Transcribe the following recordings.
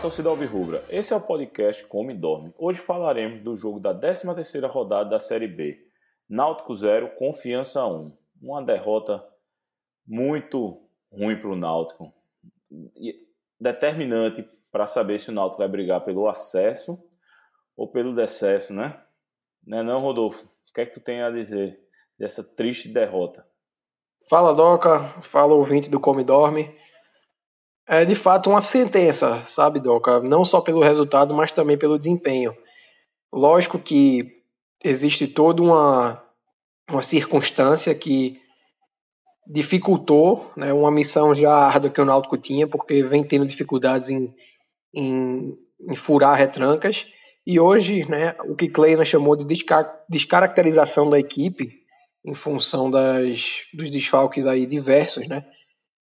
torcida Alvirrubra. Esse é o podcast Come e Dorme. Hoje falaremos do jogo da 13ª rodada da Série B. Náutico 0, Confiança 1. Uma derrota muito ruim para o Náutico. Determinante para saber se o Náutico vai brigar pelo acesso ou pelo decesso, né? Não é não, Rodolfo? O que é que tu tem a dizer dessa triste derrota? Fala, Doca. Fala, ouvinte do Come Dorme é de fato uma sentença, sabe, Doca? Não só pelo resultado, mas também pelo desempenho. Lógico que existe toda uma, uma circunstância que dificultou né, uma missão já árdua que o Náutico tinha, porque vem tendo dificuldades em, em, em furar retrancas. E hoje, né, o que Kleina chamou de descar descaracterização da equipe, em função das, dos desfalques aí diversos, né?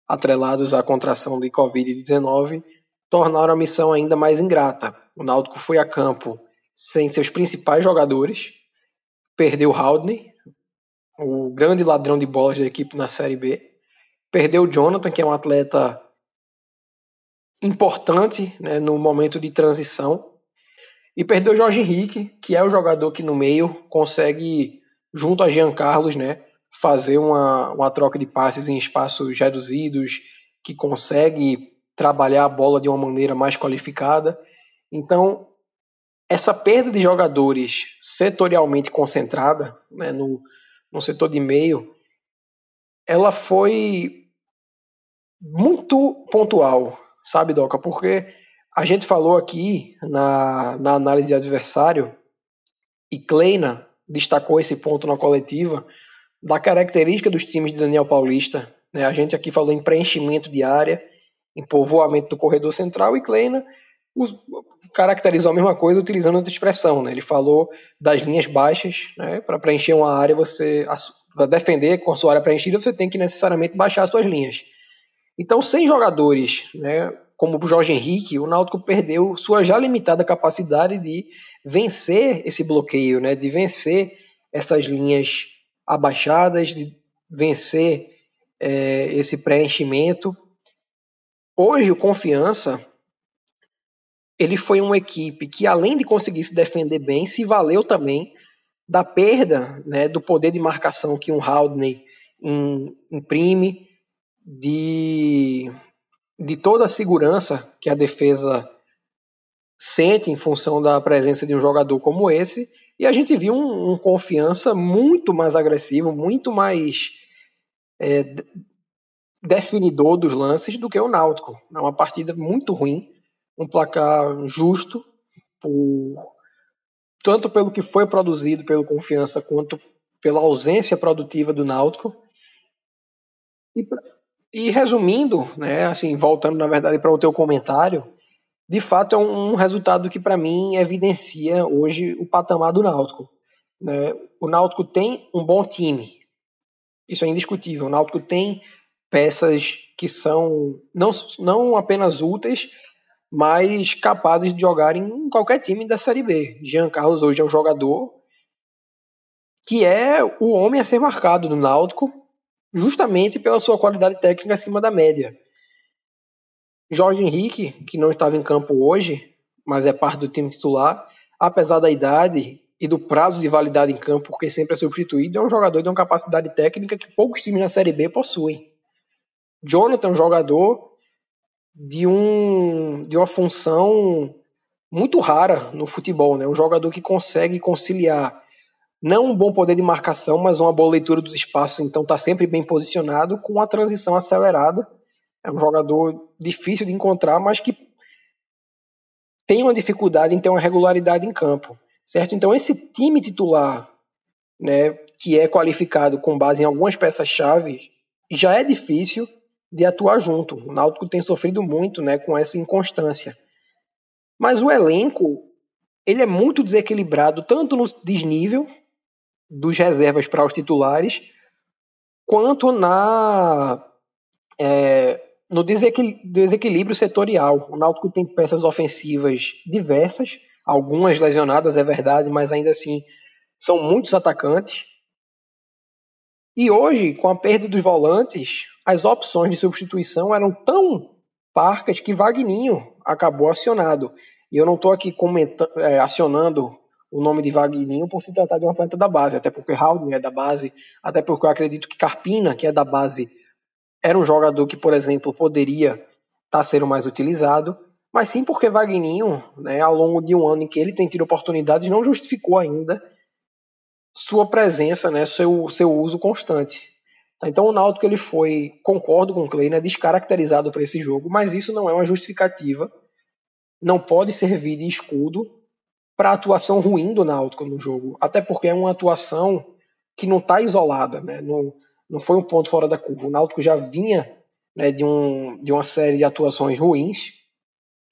Atrelados à contração de Covid-19, tornaram a missão ainda mais ingrata. O Náutico foi a campo sem seus principais jogadores, perdeu Haldney, o grande ladrão de bolas da equipe na Série B, perdeu Jonathan, que é um atleta importante né, no momento de transição, e perdeu Jorge Henrique, que é o jogador que no meio consegue, junto a Jean Carlos, né, fazer uma, uma troca de passes em espaços reduzidos, que consegue trabalhar a bola de uma maneira mais qualificada. Então, essa perda de jogadores setorialmente concentrada né, no, no setor de meio, ela foi muito pontual, sabe, Doca? Porque a gente falou aqui na, na análise de adversário, e Kleina destacou esse ponto na coletiva, da característica dos times de Daniel Paulista. Né? A gente aqui falou em preenchimento de área, em povoamento do corredor central, e Kleina caracterizou a mesma coisa utilizando outra expressão. Né? Ele falou das linhas baixas, né? para preencher uma área, você para defender com a sua área preenchida, você tem que necessariamente baixar as suas linhas. Então, sem jogadores, né, como o Jorge Henrique, o Náutico perdeu sua já limitada capacidade de vencer esse bloqueio, né, de vencer essas linhas abaixadas, de vencer é, esse preenchimento. Hoje, o Confiança ele foi uma equipe que, além de conseguir se defender bem, se valeu também da perda né, do poder de marcação que um Haldney imprime, de, de toda a segurança que a defesa sente em função da presença de um jogador como esse, e a gente viu um, um confiança muito mais agressivo, muito mais é, definidor dos lances do que o Náutico. É uma partida muito ruim, um placar justo, por, tanto pelo que foi produzido pelo Confiança quanto pela ausência produtiva do Náutico. E, e resumindo, né, assim, voltando na verdade para o teu comentário, de fato é um resultado que para mim evidencia hoje o patamar do Náutico. Né? O Náutico tem um bom time, isso é indiscutível. O Náutico tem peças que são não, não apenas úteis, mas capazes de jogar em qualquer time da Série B. Jean Carlos hoje é um jogador que é o homem a ser marcado no Náutico, justamente pela sua qualidade técnica acima da média. Jorge Henrique, que não estava em campo hoje, mas é parte do time titular, apesar da idade e do prazo de validade em campo, porque sempre é substituído, é um jogador de uma capacidade técnica que poucos times na Série B possuem. Jonathan é um jogador de, um, de uma função muito rara no futebol, né? um jogador que consegue conciliar não um bom poder de marcação, mas uma boa leitura dos espaços, então está sempre bem posicionado, com a transição acelerada é um jogador difícil de encontrar, mas que tem uma dificuldade em ter uma regularidade em campo, certo? Então esse time titular, né, que é qualificado com base em algumas peças-chave, já é difícil de atuar junto. O Náutico tem sofrido muito, né, com essa inconstância. Mas o elenco, ele é muito desequilibrado tanto no desnível dos reservas para os titulares, quanto na é, no desequilíbrio setorial. O Náutico tem peças ofensivas diversas, algumas lesionadas, é verdade, mas ainda assim são muitos atacantes. E hoje, com a perda dos volantes, as opções de substituição eram tão parcas que Vagninho, acabou acionado. E eu não estou aqui é, acionando o nome de Vagninho por se tratar de um atleta da base, até porque Haldner é da base, até porque eu acredito que Carpina, que é da base, era um jogador que, por exemplo, poderia estar tá sendo mais utilizado, mas sim porque Vagninho, né, ao longo de um ano em que ele tem tido oportunidades, não justificou ainda sua presença, né, seu, seu uso constante. Então o Náutico ele foi, concordo com o Kleiner, descaracterizado para esse jogo, mas isso não é uma justificativa, não pode servir de escudo para a atuação ruim do Náutico no jogo, até porque é uma atuação que não está isolada, né? não, não foi um ponto fora da curva. O Náutico já vinha né, de, um, de uma série de atuações ruins,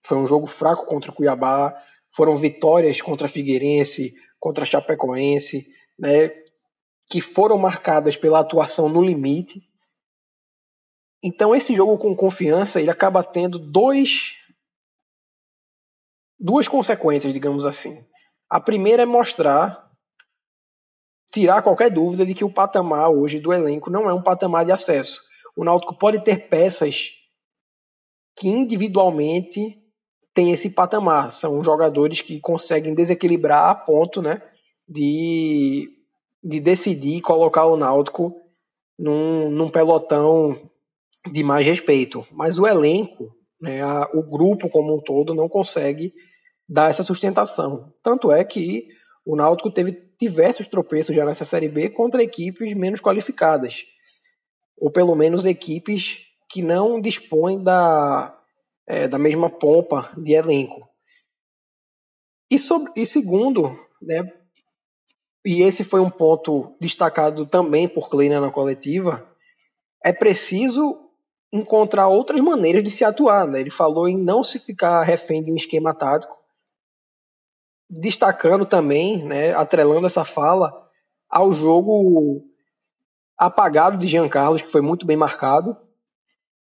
foi um jogo fraco contra o Cuiabá, foram vitórias contra a Figueirense, contra a Chapecoense, né, que foram marcadas pela atuação no limite. Então esse jogo com confiança ele acaba tendo dois duas consequências, digamos assim. A primeira é mostrar tirar qualquer dúvida de que o patamar hoje do elenco não é um patamar de acesso. O Náutico pode ter peças que individualmente têm esse patamar. São jogadores que conseguem desequilibrar a ponto, né, de, de decidir colocar o Náutico num, num pelotão de mais respeito. Mas o elenco, né, a, o grupo como um todo, não consegue dar essa sustentação. Tanto é que o Náutico teve diversos tropeços já nessa Série B contra equipes menos qualificadas. Ou pelo menos equipes que não dispõem da, é, da mesma pompa de elenco. E, sobre, e segundo, né, e esse foi um ponto destacado também por Kleiner na coletiva, é preciso encontrar outras maneiras de se atuar. Né? Ele falou em não se ficar refém de um esquema tático, destacando também, né, atrelando essa fala ao jogo apagado de Jean Carlos, que foi muito bem marcado.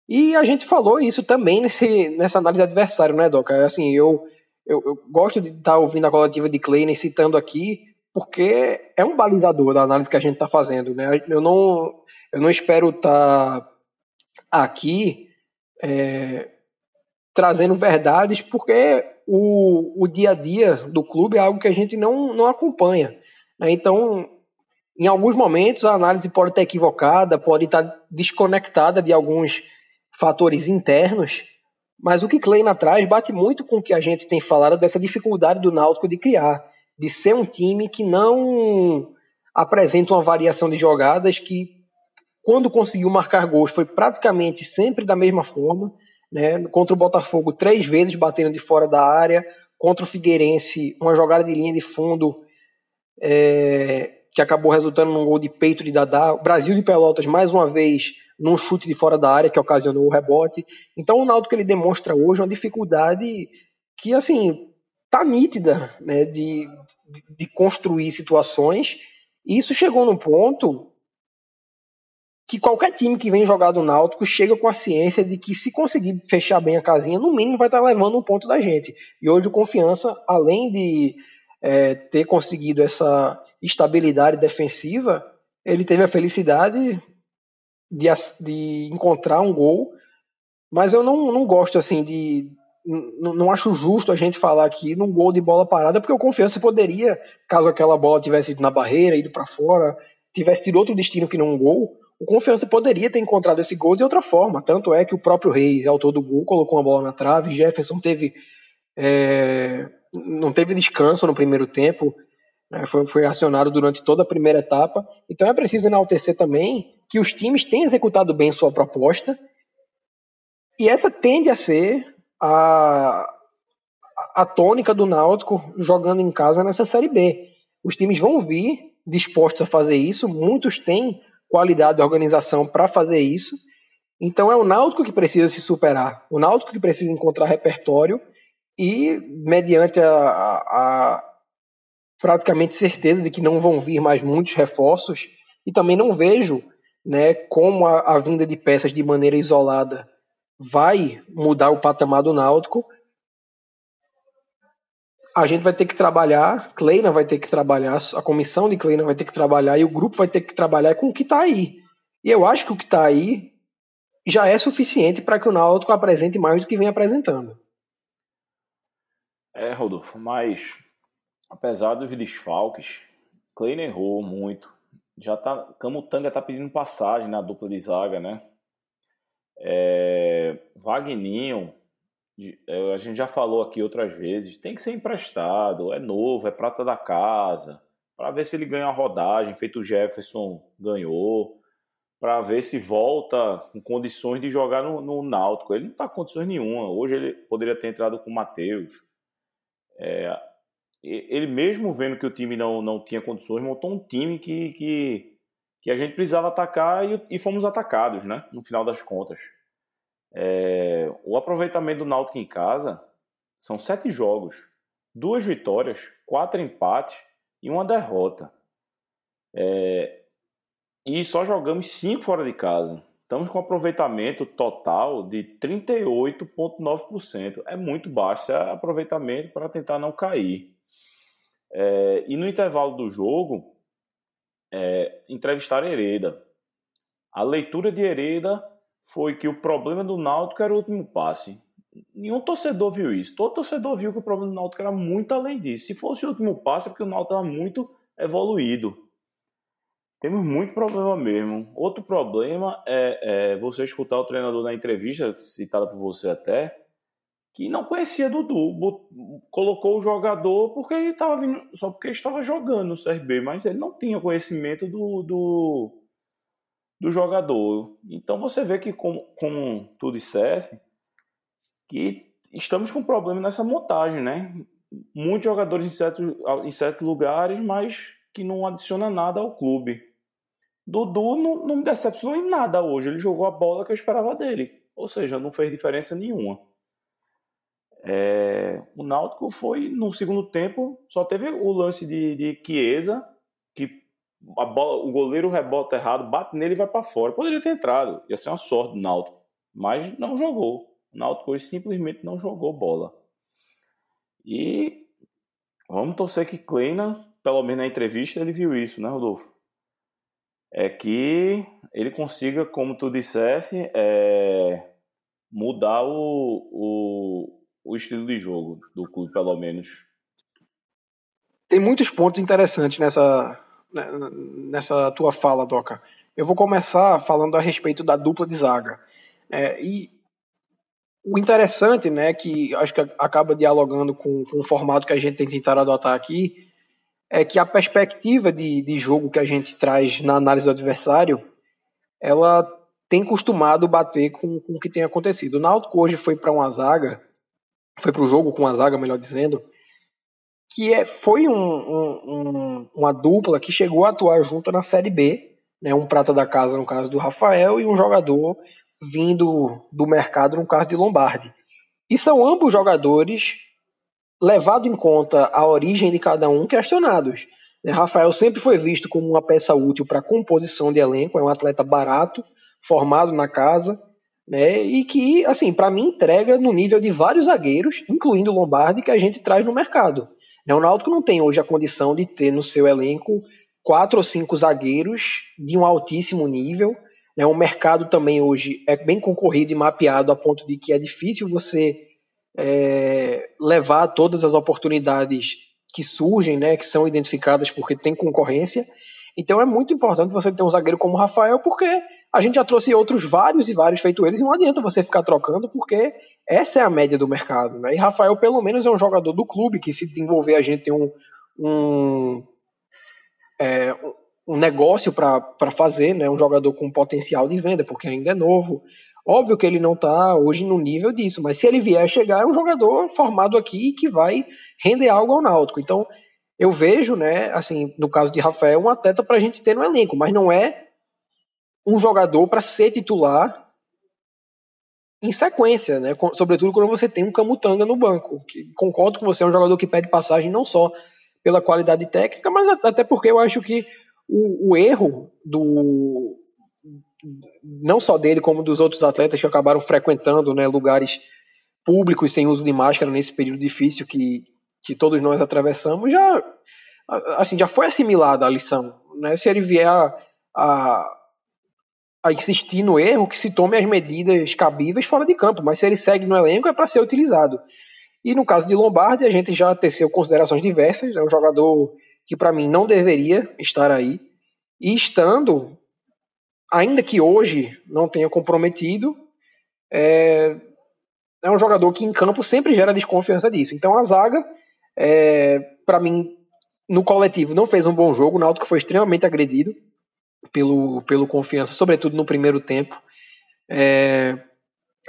E a gente falou isso também nesse, nessa análise adversário, né, Doca? Assim, eu, eu, eu gosto de estar ouvindo a coletiva de Kleiner citando aqui porque é um balizador da análise que a gente está fazendo. Né? Eu, não, eu não espero estar tá aqui é, trazendo verdades, porque o, o dia a dia do clube é algo que a gente não, não acompanha. Né? Então, em alguns momentos, a análise pode estar equivocada, pode estar desconectada de alguns fatores internos, mas o que Kleina traz bate muito com o que a gente tem falado dessa dificuldade do Náutico de criar de ser um time que não apresenta uma variação de jogadas que, quando conseguiu marcar gols, foi praticamente sempre da mesma forma. Né? Contra o Botafogo, três vezes batendo de fora da área. Contra o Figueirense, uma jogada de linha de fundo é, que acabou resultando num gol de peito de Dadá. O Brasil de Pelotas, mais uma vez, num chute de fora da área que ocasionou o rebote. Então, o Naldo que ele demonstra hoje uma dificuldade que, assim, tá nítida né, de, de, de construir situações. E isso chegou num ponto que qualquer time que vem jogar do Náutico chega com a ciência de que se conseguir fechar bem a casinha, no mínimo vai estar levando um ponto da gente. E hoje o Confiança, além de é, ter conseguido essa estabilidade defensiva, ele teve a felicidade de, de encontrar um gol, mas eu não, não gosto assim de, não acho justo a gente falar aqui num gol de bola parada, porque o Confiança poderia, caso aquela bola tivesse ido na barreira, ido para fora, tivesse tido outro destino que não um gol, o Confiança poderia ter encontrado esse gol de outra forma. Tanto é que o próprio Reis, autor do gol, colocou uma bola na trave, Jefferson teve é, não teve descanso no primeiro tempo, né, foi, foi acionado durante toda a primeira etapa. Então é preciso enaltecer também que os times têm executado bem sua proposta, e essa tende a ser a, a tônica do Náutico jogando em casa nessa Série B. Os times vão vir dispostos a fazer isso, muitos têm qualidade de organização para fazer isso. Então é o Náutico que precisa se superar, o Náutico que precisa encontrar repertório e, mediante a, a, a praticamente certeza de que não vão vir mais muitos reforços, e também não vejo né, como a, a vinda de peças de maneira isolada vai mudar o patamar do Náutico. A gente vai ter que trabalhar, Kleina vai ter que trabalhar, a comissão de Kleina vai ter que trabalhar e o grupo vai ter que trabalhar com o que está aí. E eu acho que o que está aí já é suficiente para que o Náutico apresente mais do que vem apresentando. É, Rodolfo, mas apesar dos desfalques, Kleiner errou muito. Já tá, Camutanga tá pedindo passagem na dupla de zaga, né? É, a gente já falou aqui outras vezes, tem que ser emprestado, é novo, é prata da casa, para ver se ele ganha a rodagem, feito o Jefferson ganhou, para ver se volta com condições de jogar no, no Náutico. Ele não está com condições nenhuma. Hoje ele poderia ter entrado com o Matheus. É, ele mesmo vendo que o time não, não tinha condições, montou um time que, que, que a gente precisava atacar e, e fomos atacados, né? No final das contas. É, o aproveitamento do Náutico em casa são sete jogos, duas vitórias, quatro empates e uma derrota. É, e só jogamos 5 fora de casa. Estamos com aproveitamento total de 38,9%. É muito baixo, é aproveitamento para tentar não cair. É, e no intervalo do jogo, é, entrevistaram Hereda. A leitura de Hereda foi que o problema do Náutico era o último passe. Nenhum torcedor viu isso. Todo torcedor viu que o problema do Náutico era muito além disso. Se fosse o último passe, é porque o Náutico estava muito evoluído. Temos muito problema mesmo. Outro problema é, é, você escutar o treinador na entrevista, citada por você até, que não conhecia Dudu. Colocou o jogador porque ele estava vindo, só porque estava jogando no CRB, mas ele não tinha conhecimento do, do, do jogador. Então você vê que, como, como tu dissesse, que estamos com problema nessa montagem, né? Muitos jogadores em certos, em certos lugares, mas que não adiciona nada ao clube. Dudu não, não me decepcionou em nada hoje. Ele jogou a bola que eu esperava dele. Ou seja, não fez diferença nenhuma. É, o Náutico foi, no segundo tempo, só teve o lance de, de Chiesa, a bola, o goleiro rebota errado, bate nele e vai para fora. Poderia ter entrado, ia ser uma sorte do Náutico. Mas não jogou. O Náutico simplesmente não jogou bola. E vamos torcer que Kleina, pelo menos na entrevista, ele viu isso, né, Rodolfo? é que ele consiga, como tu dissesse, é, mudar o, o, o estilo de jogo do clube, pelo menos. Tem muitos pontos interessantes nessa, nessa tua fala, Doca. Eu vou começar falando a respeito da dupla de zaga. É, e o interessante, né, que acho que acaba dialogando com, com o formato que a gente tem tentado adotar aqui, é que a perspectiva de, de jogo que a gente traz na análise do adversário, ela tem costumado bater com, com o que tem acontecido. O Náutico hoje foi para uma zaga, foi para o jogo com uma zaga, melhor dizendo, que é, foi um, um, uma dupla que chegou a atuar junto na Série B, né, um prata da casa no caso do Rafael e um jogador vindo do mercado no caso de Lombardi. E são ambos jogadores levado em conta a origem de cada um, questionados. Né, Rafael sempre foi visto como uma peça útil para composição de elenco, é um atleta barato, formado na casa, né, e que, assim, para mim entrega no nível de vários zagueiros, incluindo o Lombardi, que a gente traz no mercado. Né, o Náutico não tem hoje a condição de ter no seu elenco quatro ou cinco zagueiros de um altíssimo nível. Né, o mercado também hoje é bem concorrido e mapeado a ponto de que é difícil você é, levar todas as oportunidades que surgem, né, que são identificadas porque tem concorrência. Então é muito importante você ter um zagueiro como o Rafael, porque a gente já trouxe outros vários e vários feito eles, e não adianta você ficar trocando, porque essa é a média do mercado. Né? E Rafael, pelo menos, é um jogador do clube que, se desenvolver, a gente tem um, um, é, um negócio para fazer, né? um jogador com potencial de venda, porque ainda é novo, Óbvio que ele não está hoje no nível disso, mas se ele vier a chegar, é um jogador formado aqui que vai render algo ao Náutico. Então, eu vejo, né, assim, no caso de Rafael, um atleta para a gente ter no elenco, mas não é um jogador para ser titular em sequência, né? Sobretudo quando você tem um Camutanga no banco. Que, concordo com você, é um jogador que pede passagem não só pela qualidade técnica, mas até porque eu acho que o, o erro do, não só dele, como dos outros atletas que acabaram frequentando né, lugares públicos sem uso de máscara nesse período difícil que, que todos nós atravessamos, já, assim, já foi assimilada a lição. Né? Se ele vier a, a, a, insistir no erro, que se tome as medidas cabíveis fora de campo, mas se ele segue no elenco é para ser utilizado. E no caso de Lombardi, a gente já teceu considerações diversas. É um jogador que, para mim, não deveria estar aí. E estando, ainda que hoje não tenha comprometido, é, é um jogador que em campo sempre gera desconfiança disso. Então a zaga, é, para mim, no coletivo, não fez um bom jogo. O Náutico foi extremamente agredido pelo, pelo confiança, sobretudo no primeiro tempo. É,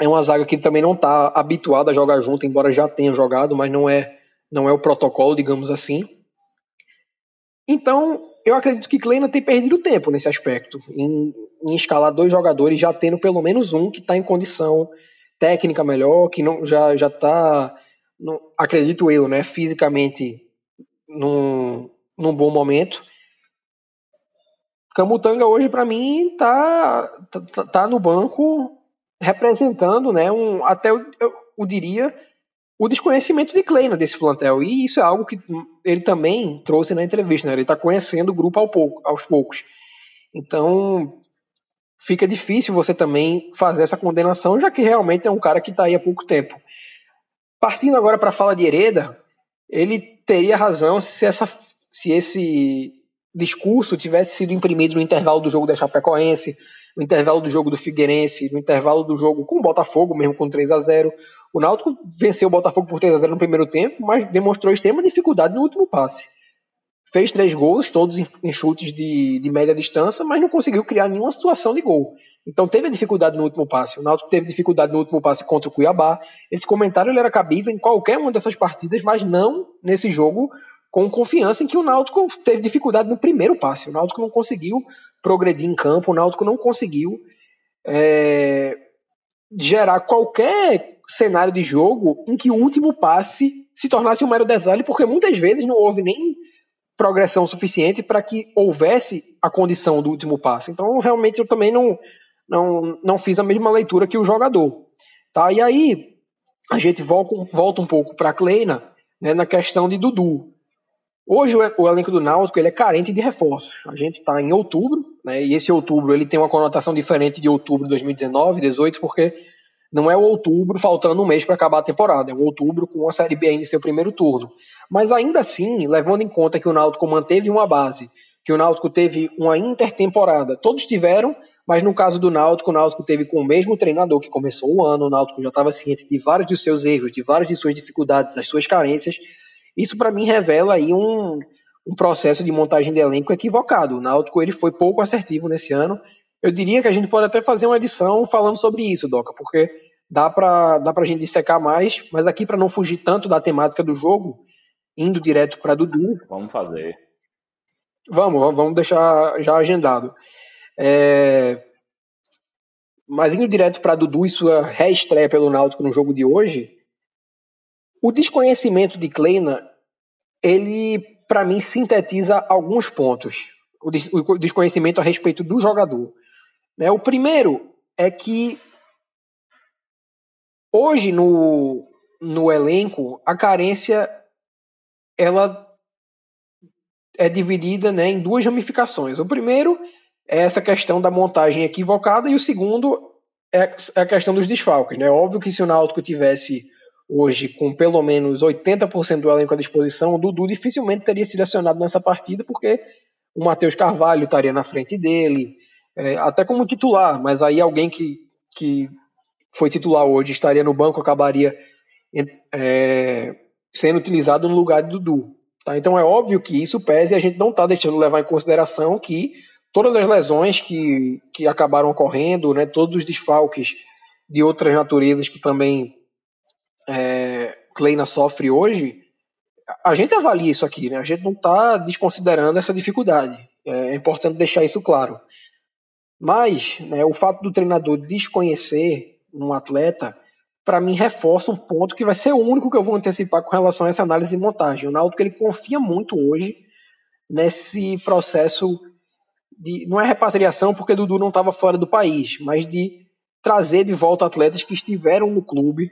é uma zaga que também não está habituada a jogar junto, embora já tenha jogado, mas não é, não é o protocolo, digamos assim. Então, eu acredito que Kleina tem perdido tempo nesse aspecto, em, em escalar dois jogadores, já tendo pelo menos um que está em condição técnica melhor, que não já já está, acredito eu, né, fisicamente num, num bom momento. Camutanga hoje para mim tá, tá, tá no banco representando, né, um até eu, eu, eu diria o desconhecimento de Kleina desse plantel e isso é algo que ele também trouxe na entrevista, né? Ele está conhecendo o grupo ao pouco, aos poucos. Então fica difícil você também fazer essa condenação, já que realmente é um cara que está aí há pouco tempo. Partindo agora para a fala de Hereda, ele teria razão se, essa, se esse discurso tivesse sido imprimido no intervalo do jogo da Chapecoense, no intervalo do jogo do Figueirense, no intervalo do jogo com o Botafogo, mesmo com 3 a 0 O Náutico venceu o Botafogo por 3 a 0 no primeiro tempo, mas demonstrou extrema dificuldade no último passe. Fez três gols, todos em chutes de, de média distância, mas não conseguiu criar nenhuma situação de gol. Então teve dificuldade no último passe. O Náutico teve dificuldade no último passe contra o Cuiabá. Esse comentário ele era cabível em qualquer uma dessas partidas, mas não nesse jogo com confiança em que o Náutico teve dificuldade no primeiro passe. O Náutico não conseguiu progredir em campo, o Náutico não conseguiu é, gerar qualquer cenário de jogo em que o último passe se tornasse um mero detalhe, porque muitas vezes não houve nem progressão suficiente para que houvesse a condição do último passe. Então, realmente, eu também não, não, não fiz a mesma leitura que o jogador. Tá? E aí, a gente volta, volta um pouco para a Kleina né, na questão de Dudu. Hoje o elenco do Náutico ele é carente de reforços. A gente está em outubro, né, e esse outubro ele tem uma conotação diferente de outubro de 2019, 2018, porque não é o outubro faltando um mês para acabar a temporada, é um outubro com a Série B ainda em seu primeiro turno. Mas ainda assim, levando em conta que o Náutico manteve uma base, que o Náutico teve uma intertemporada, todos tiveram, mas no caso do Náutico, o Náutico teve com o mesmo treinador que começou o ano, o Náutico já estava ciente de vários dos seus erros, de várias de suas dificuldades, das suas carências, isso para mim revela aí um, um processo de montagem de elenco equivocado. O Náutico ele foi pouco assertivo nesse ano. Eu diria que a gente pode até fazer uma edição falando sobre isso, Doca, porque dá para dá a gente dissecar mais, mas aqui para não fugir tanto da temática do jogo, indo direto para Dudu. Vamos fazer. Vamos, vamos deixar já agendado. É... Mas indo direto para Dudu e sua reestreia pelo Náutico no jogo de hoje, o desconhecimento de Kleina, ele, para mim, sintetiza alguns pontos. O desconhecimento a respeito do jogador. Né? O primeiro é que hoje no, no elenco a carência ela é dividida né, em duas ramificações. O primeiro é essa questão da montagem equivocada e o segundo é, é a questão dos desfalques. Né? Óbvio que se o Náutico tivesse hoje com pelo menos 80% do elenco à disposição, o Dudu dificilmente teria sido acionado nessa partida, porque o Matheus Carvalho estaria na frente dele, é, até como titular, mas aí alguém que, que foi titular hoje estaria no banco, acabaria é, sendo utilizado no lugar de Dudu. Tá? Então é óbvio que isso pese e a gente não está deixando levar em consideração que todas as lesões que, que acabaram ocorrendo, né, todos os desfalques de outras naturezas que também é, Kleina sofre hoje, a gente avalia isso aqui, né? A gente não está desconsiderando essa dificuldade. É importante deixar isso claro. Mas né, o fato do treinador desconhecer um atleta, para mim, reforça um ponto que vai ser o único que eu vou antecipar com relação a essa análise de montagem. O Náutico ele confia muito hoje nesse processo de não é repatriação porque Dudu não estava fora do país, mas de trazer de volta atletas que estiveram no clube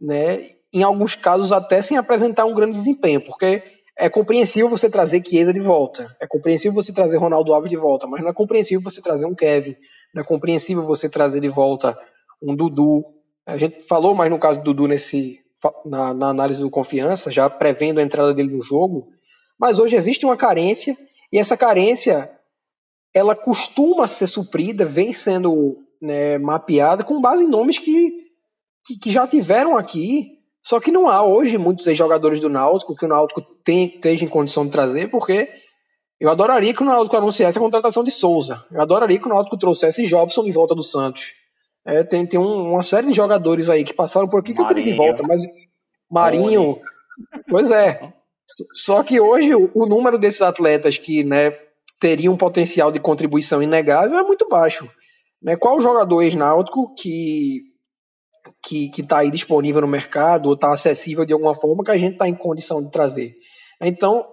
né? Em alguns casos até sem apresentar um grande desempenho, porque é compreensível você trazer Chiesa de volta, é compreensível você trazer Ronaldo Alves de volta, mas não é compreensível você trazer um Kevin, não é compreensível você trazer de volta um Dudu. A gente falou mais no caso do Dudu nesse, na, na análise do confiança, já prevendo a entrada dele no jogo, mas hoje existe uma carência e essa carência ela costuma ser suprida, vem sendo né, mapeada com base em nomes que, que, que, já tiveram aqui, só que não há hoje muitos jogadores do Náutico que o Náutico tem, esteja em condição de trazer, porque eu adoraria que o Náutico anunciasse a contratação de Souza, eu adoraria que o Náutico trouxesse Jobson de volta do Santos. É, tem tem um, uma série de jogadores aí que passaram por aqui que Marinho. eu queria de volta, mas Marinho, pois é. Só que hoje o, o número desses atletas que né, teriam um potencial de contribuição inegável é muito baixo. Né? Qual jogador ex-náutico que que está aí disponível no mercado ou está acessível de alguma forma que a gente está em condição de trazer? Então,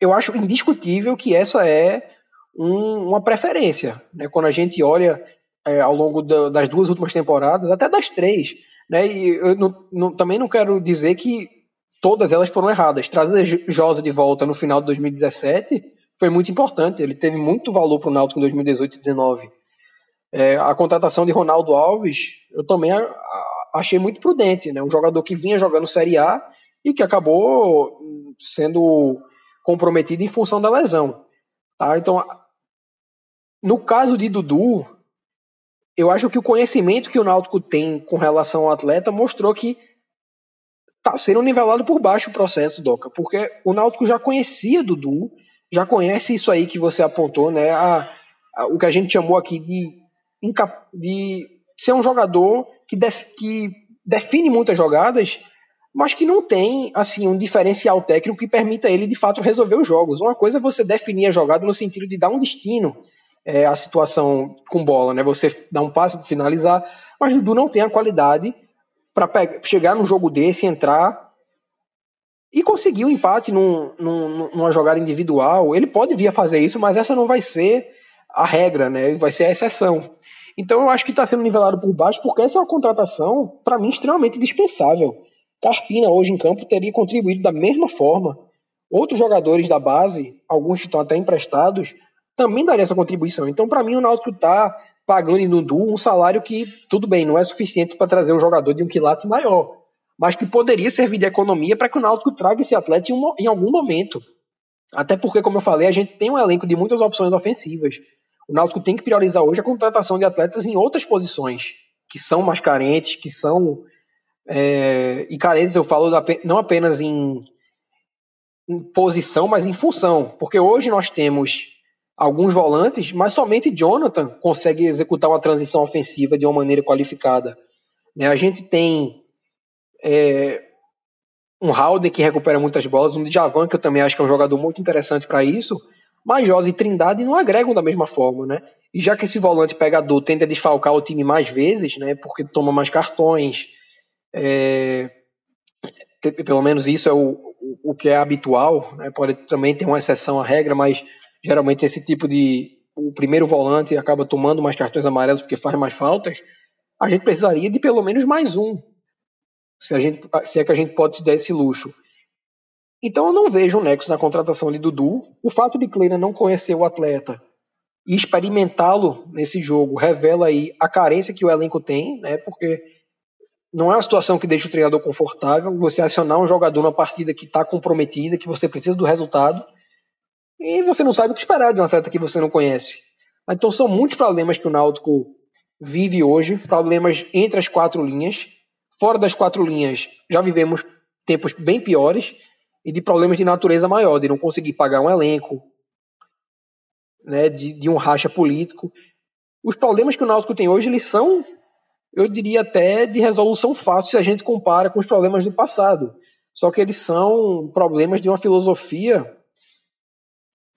eu acho indiscutível que essa é um, uma preferência. Né? Quando a gente olha é, ao longo da, das duas últimas temporadas, até das três, né? e eu não, não, também não quero dizer que todas elas foram erradas. Trazer Josa de volta no final de 2017 foi muito importante. Ele teve muito valor para o Náutico em 2018 e 2019. É, a contratação de Ronaldo Alves, eu também a, a, achei muito prudente, né? Um jogador que vinha jogando Série A e que acabou sendo comprometido em função da lesão. Tá? Então, no caso de Dudu, eu acho que o conhecimento que o Náutico tem com relação ao atleta mostrou que está sendo nivelado por baixo o processo, Doca, porque o Náutico já conhecia Dudu, já conhece isso aí que você apontou, né? A, a, o que a gente chamou aqui de, de ser um jogador que, def, que define muitas jogadas, mas que não tem assim um diferencial técnico que permita ele de fato resolver os jogos. Uma coisa é você definir a jogada no sentido de dar um destino é, à situação com bola, né? Você dá um passe finalizar, mas Dudu não tem a qualidade para chegar num jogo desse, entrar e conseguir o um empate num, num, numa jogada individual. Ele pode vir a fazer isso, mas essa não vai ser a regra, né? Vai ser a exceção. Então eu acho que está sendo nivelado por baixo, porque essa é uma contratação, para mim, extremamente dispensável. Carpina, hoje em campo, teria contribuído da mesma forma. Outros jogadores da base, alguns que estão até emprestados, também daria essa contribuição. Então, para mim, o Náutico está pagando em Dudu um salário que, tudo bem, não é suficiente para trazer um jogador de um quilate maior mas que poderia servir de economia para que o Náutico traga esse atleta em, em algum momento. Até porque, como eu falei, a gente tem um elenco de muitas opções ofensivas. O Náutico tem que priorizar hoje a contratação de atletas em outras posições, que são mais carentes, que são. É, e carentes eu falo não apenas em, em posição, mas em função. Porque hoje nós temos alguns volantes, mas somente Jonathan consegue executar uma transição ofensiva de uma maneira qualificada. Né? A gente tem é, um Halden que recupera muitas bolas, um Djavan que eu também acho que é um jogador muito interessante para isso, mas Josi e Trindade não agregam da mesma forma, né? E já que esse volante pegador tende a desfalcar o time mais vezes, né? Porque toma mais cartões, é, pelo menos isso é o, o que é habitual, né? Pode também ter uma exceção à regra, mas geralmente esse tipo de o primeiro volante acaba tomando mais cartões amarelos porque faz mais faltas. A gente precisaria de pelo menos mais um, se, a gente, se é que a gente pode se dar esse luxo. Então eu não vejo um nexo na contratação de Dudu. O fato de Kleina não conhecer o atleta e experimentá-lo nesse jogo revela aí a carência que o elenco tem, né? Porque não é uma situação que deixa o treinador confortável você acionar um jogador numa partida que está comprometida, que você precisa do resultado, e você não sabe o que esperar de um atleta que você não conhece. Então são muitos problemas que o Náutico vive hoje, problemas entre as quatro linhas, Fora das quatro linhas, já vivemos tempos bem piores e de problemas de natureza maior, de não conseguir pagar um elenco, né, de, de um racha político. Os problemas que o Náutico tem hoje, eles são, eu diria até, de resolução fácil se a gente compara com os problemas do passado. Só que eles são problemas de uma filosofia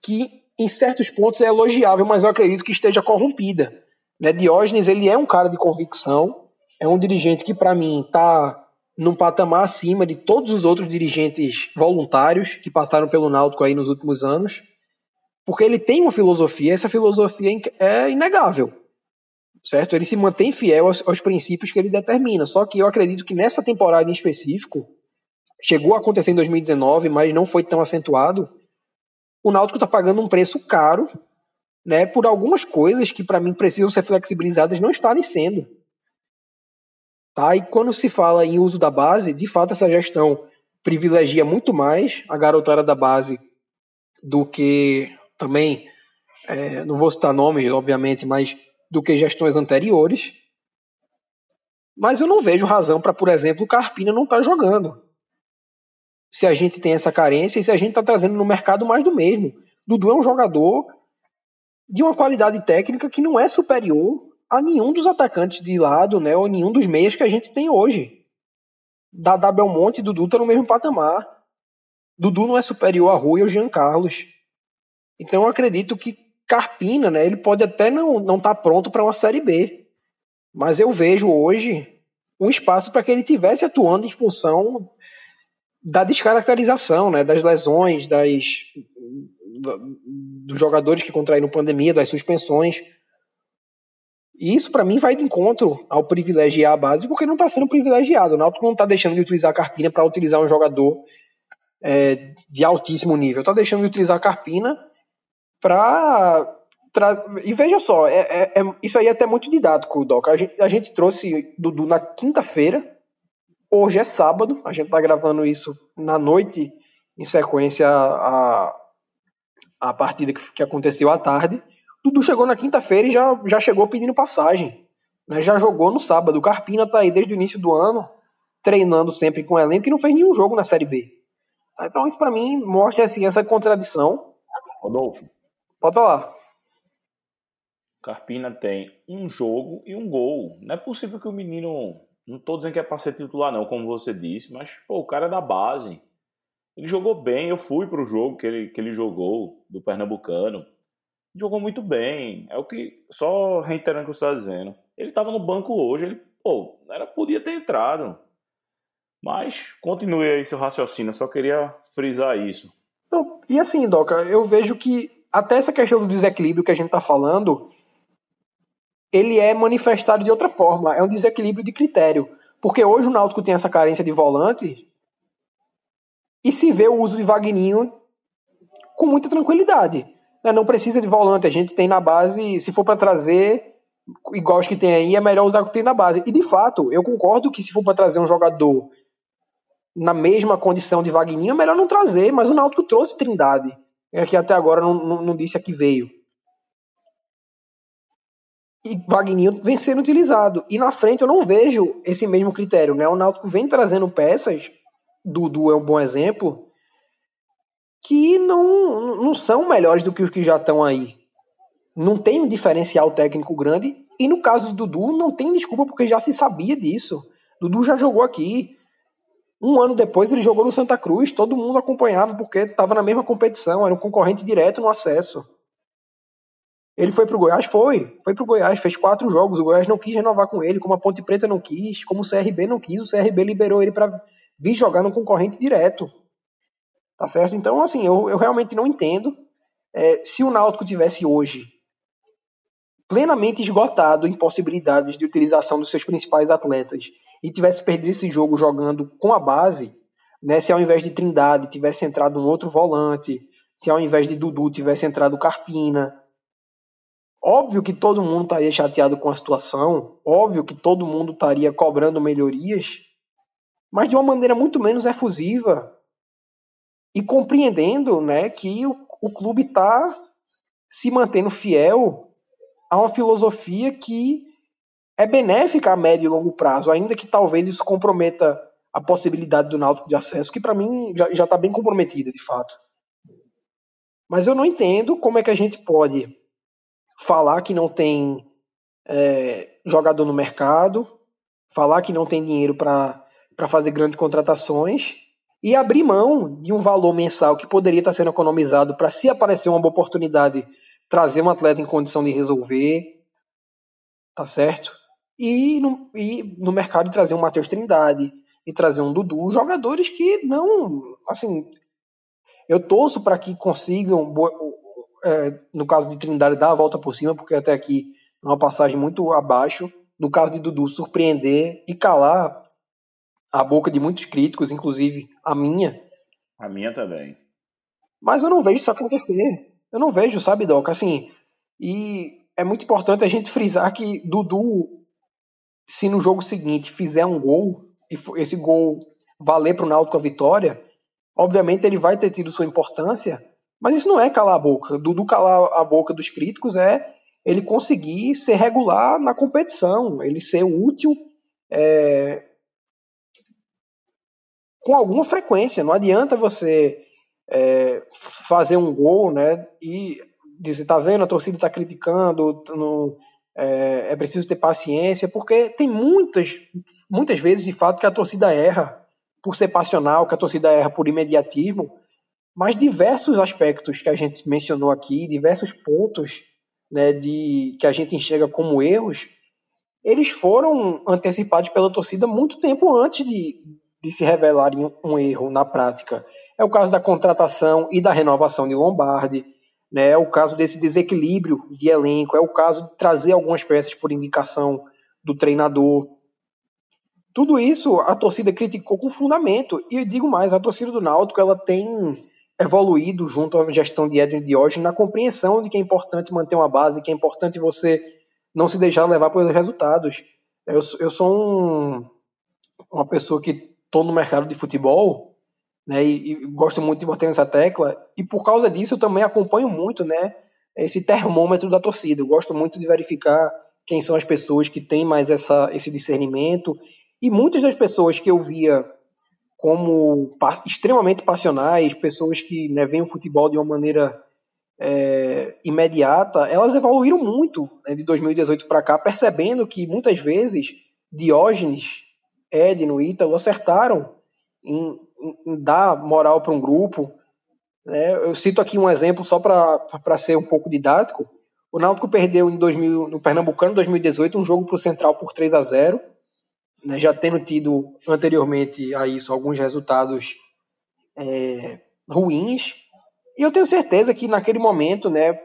que, em certos pontos, é elogiável, mas eu acredito que esteja corrompida. Né? Diógenes ele é um cara de convicção, é um dirigente que, para mim, está num patamar acima de todos os outros dirigentes voluntários que passaram pelo Náutico aí nos últimos anos, porque ele tem uma filosofia, essa filosofia é inegável, certo? Ele se mantém fiel aos, aos princípios que ele determina. Só que eu acredito que nessa temporada em específico, chegou a acontecer em 2019, mas não foi tão acentuado. O Náutico está pagando um preço caro, né, por algumas coisas que para mim precisam ser flexibilizadas não estarem sendo Tá? E quando se fala em uso da base, de fato essa gestão privilegia muito mais a garotada da base do que também, é, não vou citar nomes, obviamente, mas do que gestões anteriores. Mas eu não vejo razão para, por exemplo, o Carpina não estar tá jogando. Se a gente tem essa carência e se a gente está trazendo no mercado mais do mesmo. Dudu é um jogador de uma qualidade técnica que não é superior a nenhum dos atacantes de lado, né, ou nenhum dos meias que a gente tem hoje. Dada Belmonte e Dudu tá no mesmo patamar. Dudu não é superior a Rui ou Jean Carlos. Então eu acredito que Carpina, né, ele pode até não não estar tá pronto para uma série B, mas eu vejo hoje um espaço para que ele tivesse atuando em função da descaracterização, né, das lesões, das dos jogadores que contraíram pandemia, das suspensões. E isso, para mim, vai de encontro ao privilegiar a base, porque não está sendo privilegiado. O Náutico não está deixando de utilizar a Carpina para utilizar um jogador é, de altíssimo nível. Está deixando de utilizar a Carpina para. Tra... E veja só, é, é, é, isso aí é até muito didático, Doc. A gente, a gente trouxe Dudu na quinta-feira, hoje é sábado, a gente está gravando isso na noite, em sequência a, a partida que, que aconteceu à tarde. Dudu chegou na quinta-feira e já, já chegou pedindo passagem. Né? Já jogou no sábado. O Carpina tá aí desde o início do ano, treinando sempre com o elenco e não fez nenhum jogo na Série B. Tá? Então isso para mim mostra assim, essa contradição. Rodolfo. Pode falar. Carpina tem um jogo e um gol. Não é possível que o menino. Não tô dizendo que é para ser titular, não, como você disse, mas pô, o cara é da base. Ele jogou bem, eu fui pro jogo que ele, que ele jogou, do Pernambucano jogou muito bem. É o que. Só reiterando o que você está dizendo. Ele estava no banco hoje, ele pô, era, podia ter entrado. Mas continue aí seu raciocínio, só queria frisar isso. Não, e assim, Doca, eu vejo que até essa questão do desequilíbrio que a gente está falando, ele é manifestado de outra forma. É um desequilíbrio de critério. Porque hoje o Náutico tem essa carência de volante e se vê o uso de Vagninho com muita tranquilidade. Né, não precisa de volante, a gente tem na base, se for para trazer igual os que tem aí, é melhor usar o que tem na base. E de fato, eu concordo que se for para trazer um jogador na mesma condição de Vagninho, é melhor não trazer, mas o Náutico trouxe Trindade, é que até agora não, não, não disse a que veio. E Vagninho vem sendo utilizado. E na frente eu não vejo esse mesmo critério, né? O Náutico vem trazendo peças, Dudu é um bom exemplo, que não, não são melhores do que os que já estão aí. Não tem um diferencial técnico grande. E no caso do Dudu, não tem desculpa porque já se sabia disso. Dudu já jogou aqui. Um ano depois ele jogou no Santa Cruz, todo mundo acompanhava porque estava na mesma competição, era um concorrente direto no acesso. Ele foi pro Goiás? Foi. Foi pro Goiás, fez quatro jogos. O Goiás não quis renovar com ele, como a Ponte Preta não quis, como o CRB não quis. O CRB liberou ele para vir jogar no concorrente direto. Tá certo? Então, assim, eu, eu realmente não entendo é, se o Náutico tivesse hoje plenamente esgotado em possibilidades de utilização dos seus principais atletas e tivesse perdido esse jogo jogando com a base, né, se ao invés de Trindade tivesse entrado um outro volante, se ao invés de Dudu tivesse entrado Carpina, óbvio que todo mundo estaria chateado com a situação, óbvio que todo mundo estaria cobrando melhorias, mas de uma maneira muito menos efusiva e compreendendo né, que o, o clube está se mantendo fiel a uma filosofia que é benéfica a médio e longo prazo, ainda que talvez isso comprometa a possibilidade do Náutico de acesso, que para mim já está bem comprometida, de fato. Mas eu não entendo como é que a gente pode falar que não tem é, jogador no mercado, falar que não tem dinheiro para fazer grandes contratações e abrir mão de um valor mensal que poderia estar sendo economizado para, se aparecer uma boa oportunidade, trazer um atleta em condição de resolver, tá certo? E no, e no mercado trazer um Matheus Trindade e trazer um Dudu, jogadores que não, assim, eu torço para que consigam, é, no caso de Trindade, dar a volta por cima, porque até aqui é uma passagem muito abaixo. No caso de Dudu, surpreender e calar a boca de muitos críticos, inclusive a minha. A minha também. Mas eu não vejo isso acontecer. Eu não vejo, sabe, Doc? Assim, e é muito importante a gente frisar que Dudu se no jogo seguinte fizer um gol e esse gol valer para o Náutico a vitória, obviamente ele vai ter tido sua importância, mas isso não é calar a boca. Do calar a boca dos críticos é ele conseguir ser regular na competição, ele ser útil é, com alguma frequência. Não adianta você é, fazer um gol né, e dizer, tá vendo, a torcida está criticando, não, é, é, preciso ter paciência, porque tem muitas, muitas vezes, de fato, que a torcida erra por ser passional, que a torcida erra por imediatismo, mas diversos aspectos que a gente mencionou aqui, diversos pontos né, de, que a gente enxerga como erros, eles foram antecipados pela torcida muito tempo antes de, de se revelarem um erro na prática. É o caso da contratação e da renovação de Lombardi, né, é o caso desse desequilíbrio de elenco, é o caso de trazer algumas peças por indicação do treinador. Tudo isso a torcida criticou com fundamento. E eu digo mais, a torcida do Náutico ela tem evoluído junto à gestão de Edwin Diógenes na compreensão de que é importante manter uma base, que é importante você não se deixar levar pelos resultados. Eu, eu sou um, uma pessoa que estou no mercado de futebol né, e, e, gosto muito de bater nessa tecla, e por causa disso eu também acompanho muito né, esse termômetro da torcida. Eu gosto muito de verificar quem são as pessoas que têm mais essa, esse discernimento, e muitas das pessoas que eu via como extremamente passionais, pessoas que né, veem o futebol de uma maneira é, imediata, elas evoluíram muito né, de 2018 para cá, percebendo que muitas vezes Diógenes, Edno Ítalo acertaram em, em, em dar moral para um grupo. Né? Eu cito aqui um exemplo só para ser um pouco didático. O Náutico perdeu em 2000, no Pernambucano 2018 um jogo para o Central por 3 a 0 né, já tendo tido anteriormente a isso alguns resultados é, ruins. E eu tenho certeza que naquele momento, né,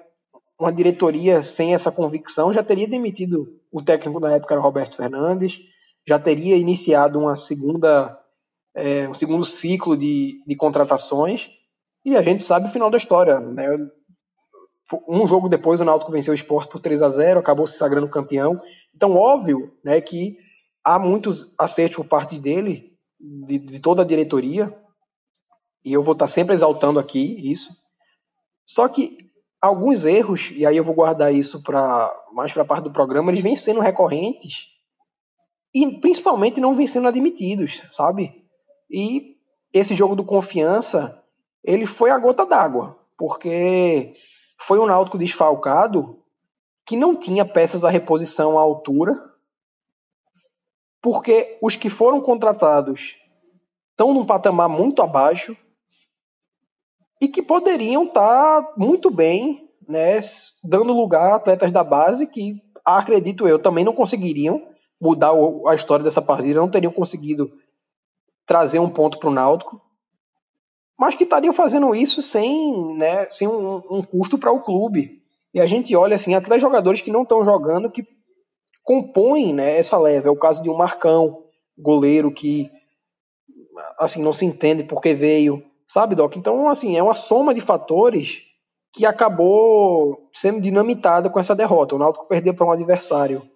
uma diretoria sem essa convicção já teria demitido o técnico da época, Roberto Fernandes, já teria iniciado uma segunda é, um segundo ciclo de, de contratações e a gente sabe o final da história. Né? Um jogo depois o Náutico venceu o Sport por 3 a 0 acabou se sagrando campeão. Então, óbvio né, que há muitos acertos por parte dele, de, de toda a diretoria, e eu vou estar sempre exaltando aqui isso. Só que alguns erros, e aí eu vou guardar isso para mais para a parte do programa, eles vêm sendo recorrentes e principalmente não vêm sendo admitidos, sabe? E esse jogo do confiança, ele foi a gota d'água, porque foi um Náutico desfalcado que não tinha peças à reposição à altura, porque os que foram contratados estão num patamar muito abaixo e que poderiam estar tá muito bem, né, dando lugar a atletas da base que, acredito eu, também não conseguiriam mudar a história dessa partida, não teriam conseguido trazer um ponto para o Náutico, mas que estariam fazendo isso sem, né, sem um, um custo para o clube. E a gente olha assim, até jogadores que não estão jogando que compõem né, essa leva. É o caso de um Marcão, goleiro que assim não se entende por que veio, sabe, Doc? Então, assim, é uma soma de fatores que acabou sendo dinamitada com essa derrota. O Náutico perdeu para um adversário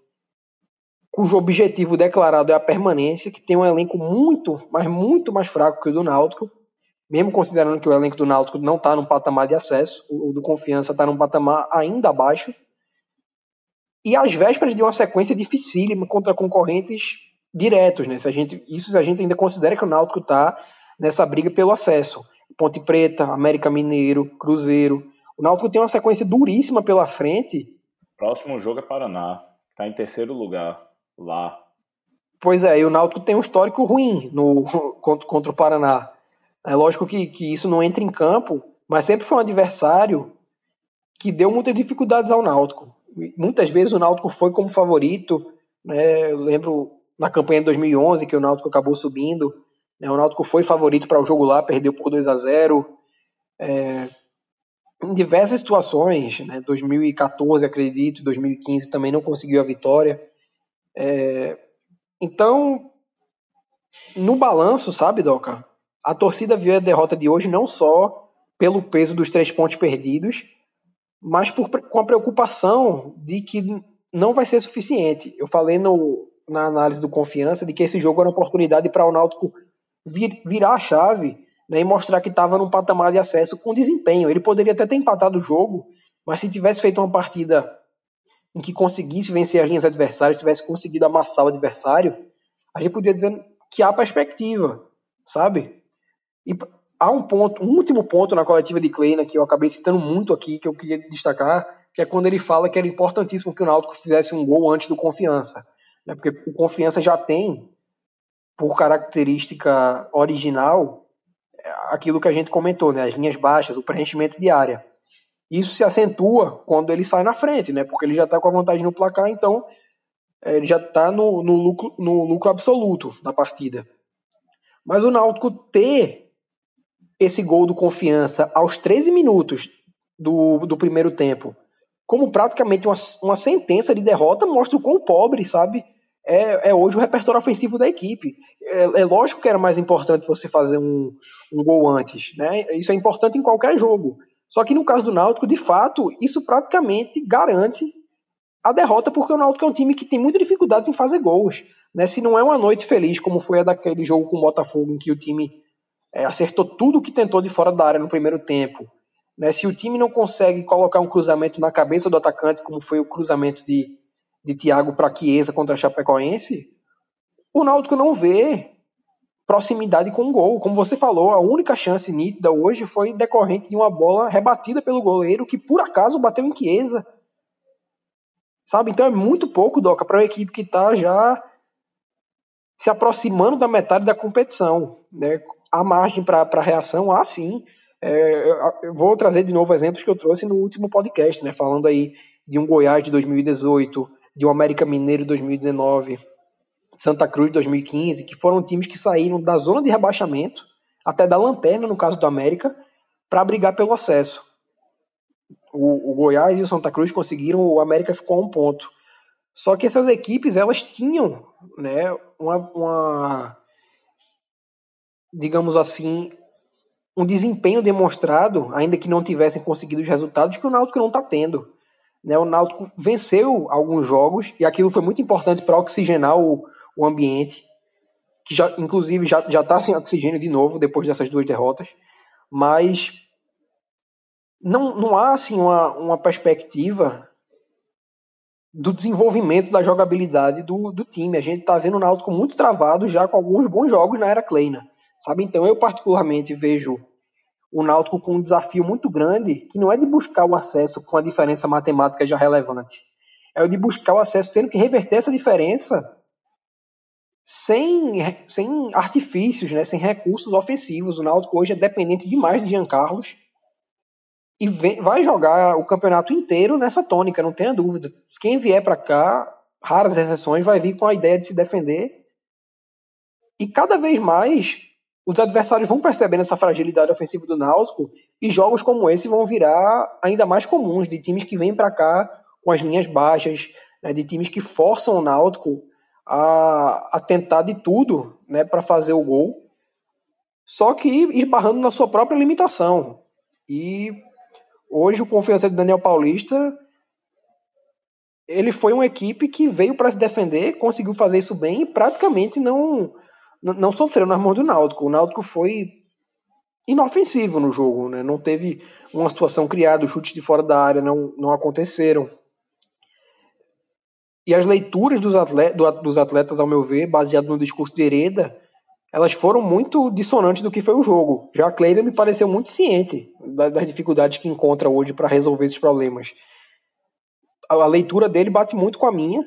cujo objetivo declarado é a permanência, que tem um elenco muito, mas muito mais fraco que o do Náutico, mesmo considerando que o elenco do Náutico não está num patamar de acesso, o do Confiança está num patamar ainda abaixo, e às vésperas de uma sequência dificílima contra concorrentes diretos, né? Se a gente, isso a gente ainda considera que o Náutico está nessa briga pelo acesso. Ponte Preta, América Mineiro, Cruzeiro. O Náutico tem uma sequência duríssima pela frente. Próximo jogo é Paraná, está em terceiro lugar lá. Pois é, e o Náutico tem um histórico ruim no, contra, contra o Paraná. É lógico que, que isso não entra em campo, mas sempre foi um adversário que deu muitas dificuldades ao Náutico. Muitas vezes o Náutico foi como favorito, né? Eu lembro na campanha de 2011 que o Náutico acabou subindo, né? o Náutico foi favorito para o jogo lá, perdeu por 2 a 0 é, em diversas situações, né? 2014 acredito, 2015 também não conseguiu a vitória. É, então, no balanço, sabe, Doca? A torcida viu a derrota de hoje não só pelo peso dos três pontos perdidos, mas por, com a preocupação de que não vai ser suficiente. Eu falei no, na análise do confiança de que esse jogo era uma oportunidade para o Náutico vir, virar a chave né, e mostrar que estava num patamar de acesso com desempenho. Ele poderia até ter empatado o jogo, mas se tivesse feito uma partida em que conseguisse vencer as linhas adversárias, tivesse conseguido amassar o adversário, a gente poderia dizer que há perspectiva, sabe? E há um ponto, um último ponto na coletiva de Kleina que eu acabei citando muito aqui, que eu queria destacar, que é quando ele fala que era importantíssimo que o Náutico fizesse um gol antes do Confiança, né? Porque o Confiança já tem, por característica original, aquilo que a gente comentou, né? As linhas baixas, o preenchimento de área. Isso se acentua quando ele sai na frente, né? Porque ele já está com a vantagem no placar, então é, ele já está no, no, lucro, no lucro absoluto da partida. Mas o Náutico ter esse gol do confiança aos 13 minutos do, do primeiro tempo, como praticamente uma, uma sentença de derrota, mostra o quão pobre, sabe? É, é hoje o repertório ofensivo da equipe. É, é, lógico que era mais importante você fazer um, um gol antes, né? Isso é importante em qualquer jogo. Só que no caso do Náutico, de fato, isso praticamente garante a derrota, porque o Náutico é um time que tem muitas dificuldades em fazer gols. Né? Se não é uma noite feliz, como foi a daquele jogo com o Botafogo, em que o time é, acertou tudo o que tentou de fora da área no primeiro tempo, né? se o time não consegue colocar um cruzamento na cabeça do atacante, como foi o cruzamento de, de Thiago para Chiesa contra a Chapecoense, o Náutico não vê proximidade com o gol. Como você falou, a única chance nítida hoje foi decorrente de uma bola rebatida pelo goleiro que por acaso bateu em Chiesa. Sabe? Então é muito pouco, Doca, para uma equipe que está já se aproximando da metade da competição. Né? A margem para reação, há sim. É, eu vou trazer de novo exemplos que eu trouxe no último podcast, né? falando aí de um Goiás de 2018, de um América Mineiro de 2019 Santa Cruz 2015, que foram times que saíram da zona de rebaixamento, até da lanterna, no caso do América, para brigar pelo acesso. O, o, Goiás e o Santa Cruz conseguiram, o América ficou a um ponto. Só que essas equipes, elas tinham né, uma, uma digamos assim, um desempenho demonstrado, ainda que não tivessem conseguido os resultados, que o Náutico não está tendo. Né, o Náutico venceu alguns jogos e aquilo foi muito importante para oxigenar o, o ambiente, que já, inclusive já está sem oxigênio de novo depois dessas duas derrotas, mas não, não há assim uma, uma perspectiva do desenvolvimento da jogabilidade do, do time. A gente está vendo o Náutico muito travado já com alguns bons jogos na era Kleina, sabe? Então eu particularmente vejo o Náutico com um desafio muito grande, que não é de buscar o acesso com a diferença matemática já relevante, é o de buscar o acesso tendo que reverter essa diferença sem, sem artifícios, né, sem recursos ofensivos. O Náutico hoje é dependente demais de Jean Carlos e vem, vai jogar o campeonato inteiro nessa tônica, não tenha dúvida. Quem vier para cá, raras exceções, vai vir com a ideia de se defender. E cada vez mais os adversários vão percebendo essa fragilidade ofensiva do Náutico e jogos como esse vão virar ainda mais comuns de times que vêm para cá com as linhas baixas, né, de times que forçam o Náutico a, a tentar de tudo né, para fazer o gol, só que esbarrando na sua própria limitação. E hoje o confiança de Daniel Paulista ele foi uma equipe que veio para se defender, conseguiu fazer isso bem e praticamente não, não sofreu nas mãos do Náutico. O Náutico foi inofensivo no jogo, né? não teve uma situação criada, os chutes de fora da área não, não aconteceram. E as leituras dos atletas, dos atletas, ao meu ver, baseado no discurso de Hereda, elas foram muito dissonantes do que foi o jogo. Já a Cleira me pareceu muito ciente das dificuldades que encontra hoje para resolver esses problemas. A leitura dele bate muito com a minha,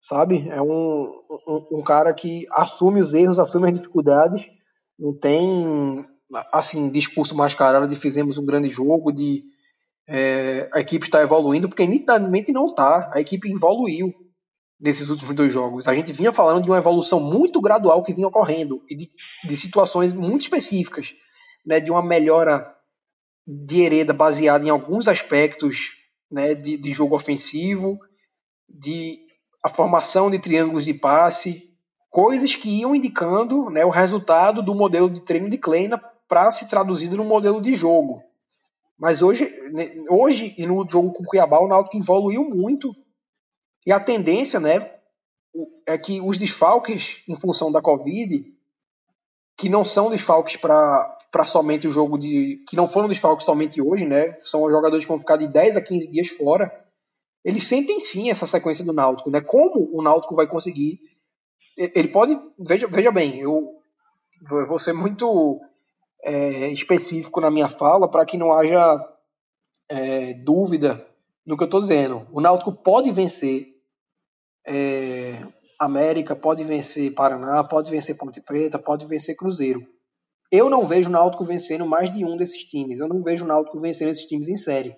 sabe? É um, um, um cara que assume os erros, assume as dificuldades, não tem assim discurso mascarado de fizemos um grande jogo, de é, a equipe está evoluindo, porque nitidamente não está. A equipe evoluiu nesses últimos dois jogos. A gente vinha falando de uma evolução muito gradual que vinha ocorrendo e de, de situações muito específicas, né, de uma melhora de Hereda baseada em alguns aspectos né, de, de jogo ofensivo, de a formação de triângulos de passe, coisas que iam indicando né, o resultado do modelo de treino de Kleina para se traduzir no modelo de jogo. Mas hoje, né, hoje e no jogo com o Cuiabá, o Náutico evoluiu muito. E a tendência, né, é que os desfalques em função da Covid, que não são desfalques para somente o jogo de. que não foram desfalques somente hoje, né? São jogadores que vão ficar de 10 a 15 dias fora. Eles sentem sim essa sequência do Náutico, né? Como o Náutico vai conseguir. Ele pode. Veja, veja bem, eu vou ser muito é, específico na minha fala para que não haja é, dúvida no que eu estou dizendo. O Náutico pode vencer é, América, pode vencer Paraná, pode vencer Ponte Preta, pode vencer Cruzeiro. Eu não vejo o Náutico vencendo mais de um desses times. Eu não vejo o Náutico vencendo esses times em série.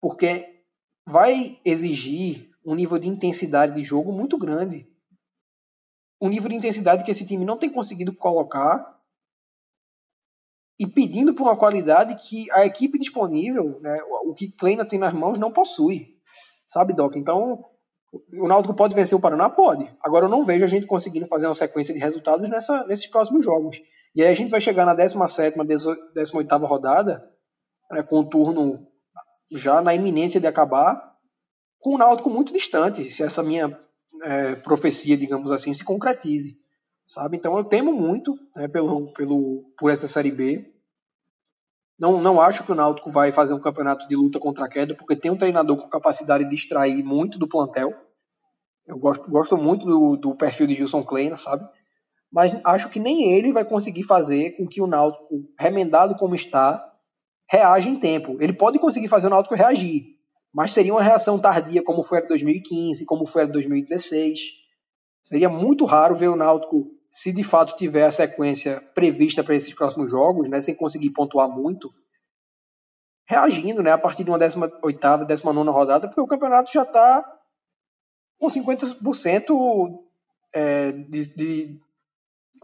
Porque vai exigir um nível de intensidade de jogo muito grande. Um nível de intensidade que esse time não tem conseguido colocar e pedindo por uma qualidade que a equipe disponível, né, o que Kleina tem nas mãos, não possui. Sabe, Doc? Então, o Náutico pode vencer o Paraná? Pode. Agora, eu não vejo a gente conseguindo fazer uma sequência de resultados nessa, nesses próximos jogos. E aí a gente vai chegar na 17ª, 18ª rodada, né, com o turno já na iminência de acabar, com o Náutico muito distante, se essa minha é, profecia, digamos assim, se concretize sabe? Então eu temo muito né, pelo, pelo, por essa Série B. Não, não acho que o Náutico vai fazer um campeonato de luta contra a queda, porque tem um treinador com capacidade de extrair muito do plantel. Eu gosto, gosto muito do, do perfil de Gilson Kleina, sabe? Mas acho que nem ele vai conseguir fazer com que o Náutico, remendado como está, reaja em tempo. Ele pode conseguir fazer o Náutico reagir, mas seria uma reação tardia, como foi a de 2015, como foi a de 2016. Seria muito raro ver o Náutico se de fato tiver a sequência prevista para esses próximos jogos, né, sem conseguir pontuar muito, reagindo né, a partir de uma 18ª, 19 rodada, porque o campeonato já está com 50% é, de, de,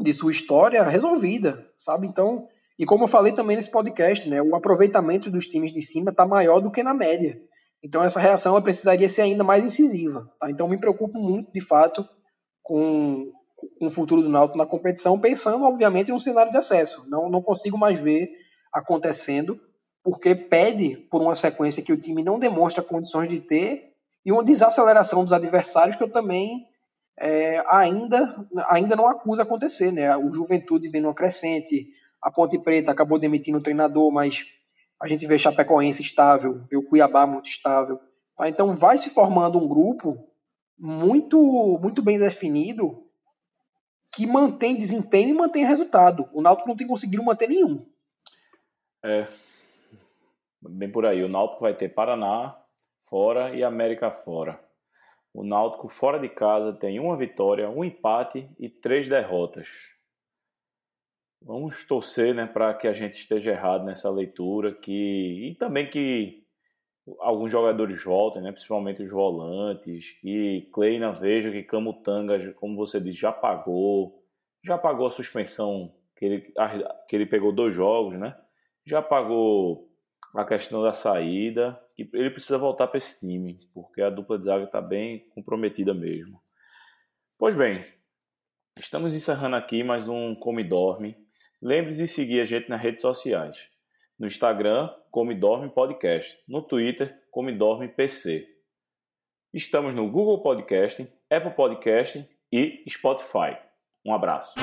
de sua história resolvida, sabe? Então, e como eu falei também nesse podcast, né, o aproveitamento dos times de cima está maior do que na média. Então essa reação precisaria ser ainda mais incisiva. Tá? Então me preocupo muito, de fato, com com o futuro do Náutico na competição, pensando, obviamente, em um cenário de acesso. Não, não consigo mais ver acontecendo, porque pede por uma sequência que o time não demonstra condições de ter e uma desaceleração dos adversários que eu também é, ainda, ainda não acuso acontecer. Né? O Juventude vem numa crescente, a Ponte Preta acabou demitindo o treinador, mas a gente vê Chapecoense estável, vê o Cuiabá muito estável. Tá? Então vai se formando um grupo muito, muito bem definido que mantém desempenho e mantém resultado. O Náutico não tem conseguido manter nenhum. É, bem por aí. O Náutico vai ter Paraná fora e América fora. O Náutico fora de casa tem uma vitória, um empate e três derrotas. Vamos torcer, né, para que a gente esteja errado nessa leitura, que e também que alguns jogadores voltem, né? principalmente os volantes, que Kleina veja que Camutanga, como você disse, já pagou, já pagou a suspensão que ele, que ele pegou dois jogos, né? Já pagou a questão da saída, que ele precisa voltar para esse time, porque a dupla de zaga está bem comprometida mesmo. Pois bem, estamos encerrando aqui mais um Come Dorme. Lembre-se de seguir a gente nas redes sociais no Instagram, Come Dorme Podcast, no Twitter, Come Dorme PC. Estamos no Google Podcast, Apple Podcast e Spotify. Um abraço.